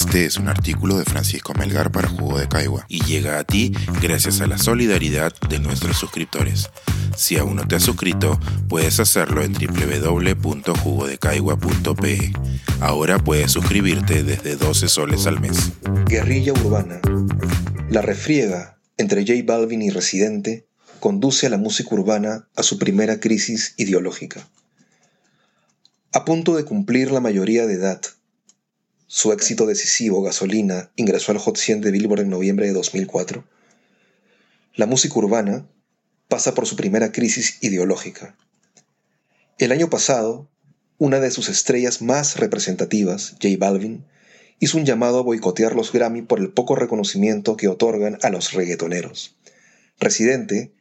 Este es un artículo de Francisco Melgar para Jugo de Caigua y llega a ti gracias a la solidaridad de nuestros suscriptores. Si aún no te has suscrito, puedes hacerlo en www.jugodecaigua.pe. Ahora puedes suscribirte desde 12 soles al mes. Guerrilla urbana. La refriega entre J Balvin y Residente conduce a la música urbana a su primera crisis ideológica. A punto de cumplir la mayoría de edad, su éxito decisivo, Gasolina, ingresó al Hot 100 de Billboard en noviembre de 2004. La música urbana pasa por su primera crisis ideológica. El año pasado, una de sus estrellas más representativas, J Balvin, hizo un llamado a boicotear los Grammy por el poco reconocimiento que otorgan a los reggaetoneros. Residente,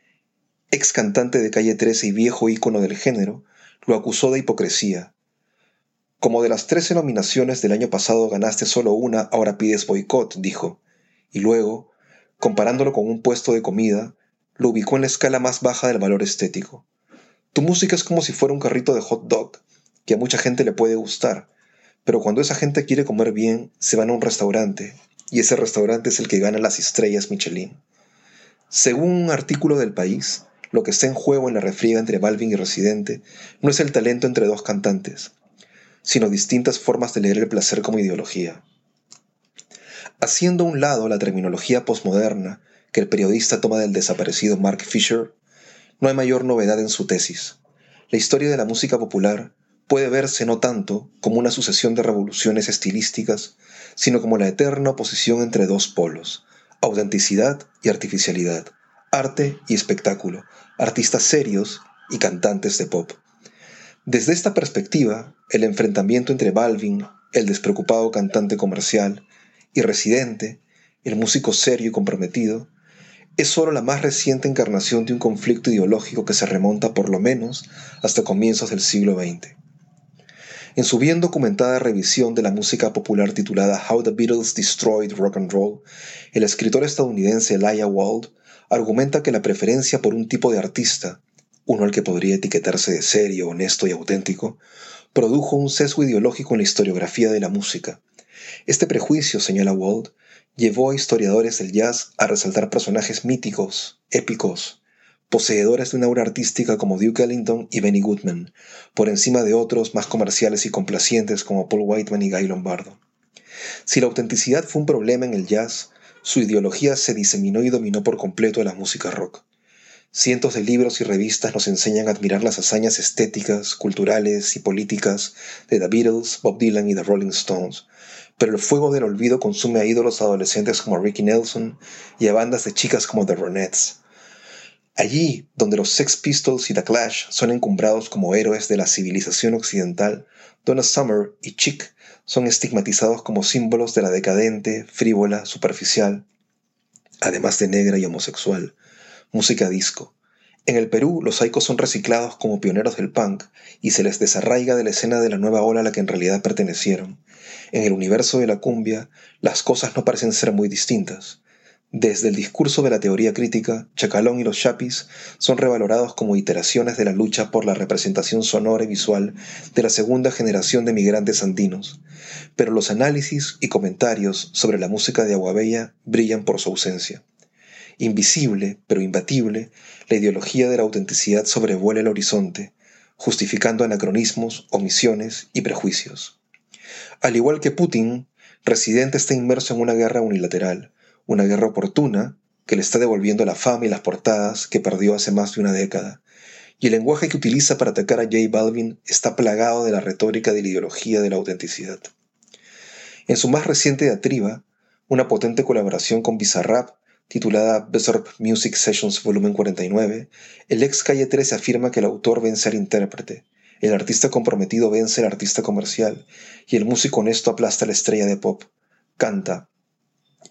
ex cantante de Calle 13 y viejo ícono del género, lo acusó de hipocresía como de las trece nominaciones del año pasado ganaste solo una, ahora pides boicot, dijo. Y luego, comparándolo con un puesto de comida, lo ubicó en la escala más baja del valor estético. Tu música es como si fuera un carrito de hot dog, que a mucha gente le puede gustar, pero cuando esa gente quiere comer bien, se van a un restaurante, y ese restaurante es el que gana las estrellas Michelin. Según un artículo del país, lo que está en juego en la refriega entre Balvin y Residente no es el talento entre dos cantantes, sino distintas formas de leer el placer como ideología. Haciendo a un lado la terminología posmoderna que el periodista toma del desaparecido Mark Fisher, no hay mayor novedad en su tesis. La historia de la música popular puede verse no tanto como una sucesión de revoluciones estilísticas, sino como la eterna oposición entre dos polos, autenticidad y artificialidad, arte y espectáculo, artistas serios y cantantes de pop. Desde esta perspectiva, el enfrentamiento entre Balvin, el despreocupado cantante comercial, y Residente, el músico serio y comprometido, es solo la más reciente encarnación de un conflicto ideológico que se remonta por lo menos hasta comienzos del siglo XX. En su bien documentada revisión de la música popular titulada How the Beatles Destroyed Rock and Roll, el escritor estadounidense Elijah Wald argumenta que la preferencia por un tipo de artista uno al que podría etiquetarse de serio, honesto y auténtico, produjo un sesgo ideológico en la historiografía de la música. Este prejuicio, señala Wald, llevó a historiadores del jazz a resaltar personajes míticos, épicos, poseedores de una aura artística como Duke Ellington y Benny Goodman, por encima de otros más comerciales y complacientes como Paul Whiteman y Guy Lombardo. Si la autenticidad fue un problema en el jazz, su ideología se diseminó y dominó por completo la música rock. Cientos de libros y revistas nos enseñan a admirar las hazañas estéticas, culturales y políticas de The Beatles, Bob Dylan y The Rolling Stones, pero el fuego del olvido consume a ídolos adolescentes como Ricky Nelson y a bandas de chicas como The Ronettes. Allí, donde los Sex Pistols y The Clash son encumbrados como héroes de la civilización occidental, Donna Summer y Chick son estigmatizados como símbolos de la decadente, frívola, superficial, además de negra y homosexual música disco. En el Perú, los saicos son reciclados como pioneros del punk y se les desarraiga de la escena de la nueva ola a la que en realidad pertenecieron. En el universo de la cumbia, las cosas no parecen ser muy distintas. Desde el discurso de la teoría crítica, Chacalón y los Chapis son revalorados como iteraciones de la lucha por la representación sonora y visual de la segunda generación de migrantes andinos, pero los análisis y comentarios sobre la música de Aguabella brillan por su ausencia. Invisible, pero imbatible, la ideología de la autenticidad sobrevuela el horizonte, justificando anacronismos, omisiones y prejuicios. Al igual que Putin, Residente está inmerso en una guerra unilateral, una guerra oportuna que le está devolviendo la fama y las portadas que perdió hace más de una década, y el lenguaje que utiliza para atacar a J Balvin está plagado de la retórica de la ideología de la autenticidad. En su más reciente diatriba, una potente colaboración con Bizarrap, titulada Bizarre Music Sessions Volumen 49, el ex Calle 13 afirma que el autor vence al intérprete, el artista comprometido vence al artista comercial y el músico honesto aplasta a la estrella de pop. Canta,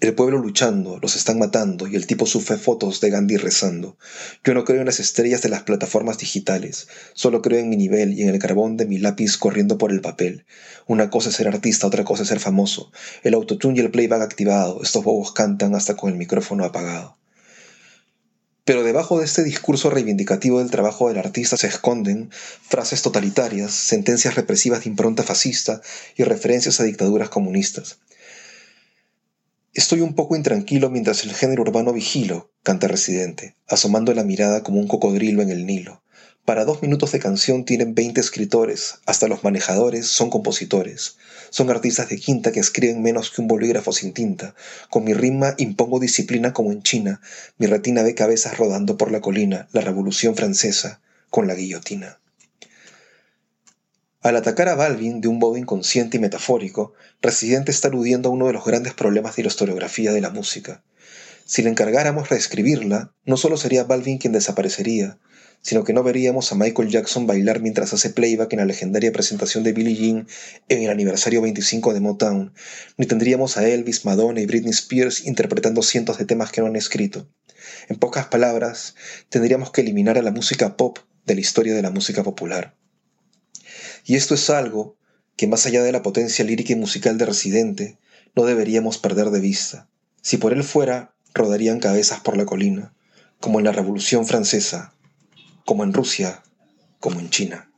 el pueblo luchando, los están matando y el tipo sufre fotos de Gandhi rezando. Yo no creo en las estrellas de las plataformas digitales, solo creo en mi nivel y en el carbón de mi lápiz corriendo por el papel. Una cosa es ser artista, otra cosa es ser famoso. El autotune y el playback activado, estos bobos cantan hasta con el micrófono apagado. Pero debajo de este discurso reivindicativo del trabajo del artista se esconden frases totalitarias, sentencias represivas de impronta fascista y referencias a dictaduras comunistas. Estoy un poco intranquilo mientras el género urbano vigilo, canta Residente, asomando la mirada como un cocodrilo en el Nilo. Para dos minutos de canción tienen 20 escritores, hasta los manejadores son compositores. Son artistas de quinta que escriben menos que un bolígrafo sin tinta. Con mi rima impongo disciplina como en China. Mi retina ve cabezas rodando por la colina, la revolución francesa, con la guillotina. Al atacar a Balvin de un modo inconsciente y metafórico, Residente está aludiendo a uno de los grandes problemas de la historiografía de la música. Si le encargáramos reescribirla, no solo sería Balvin quien desaparecería, sino que no veríamos a Michael Jackson bailar mientras hace playback en la legendaria presentación de Billie Jean en el aniversario 25 de Motown, ni tendríamos a Elvis, Madonna y Britney Spears interpretando cientos de temas que no han escrito. En pocas palabras, tendríamos que eliminar a la música pop de la historia de la música popular. Y esto es algo que más allá de la potencia lírica y musical de Residente, no deberíamos perder de vista. Si por él fuera, rodarían cabezas por la colina, como en la Revolución Francesa, como en Rusia, como en China.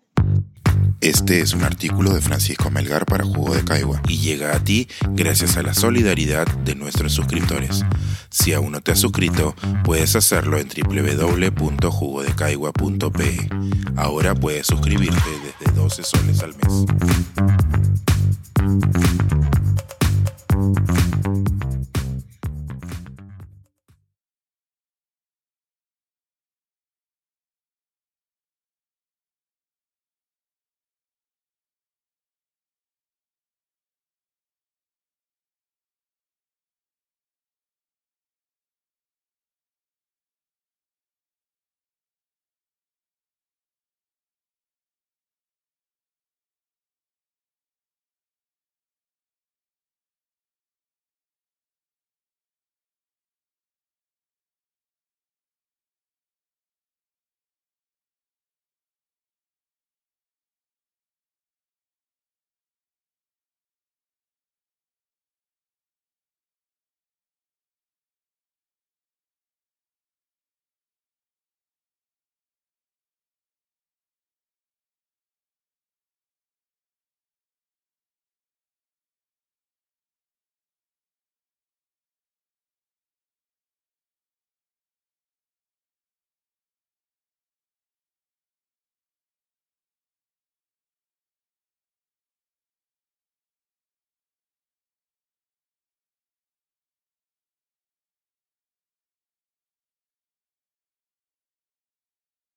Este es un artículo de Francisco Melgar para Jugo de Caigua y llega a ti gracias a la solidaridad de nuestros suscriptores. Si aún no te has suscrito, puedes hacerlo en www.jugodecaigua.pe. Ahora puedes suscribirte desde 12 soles al mes.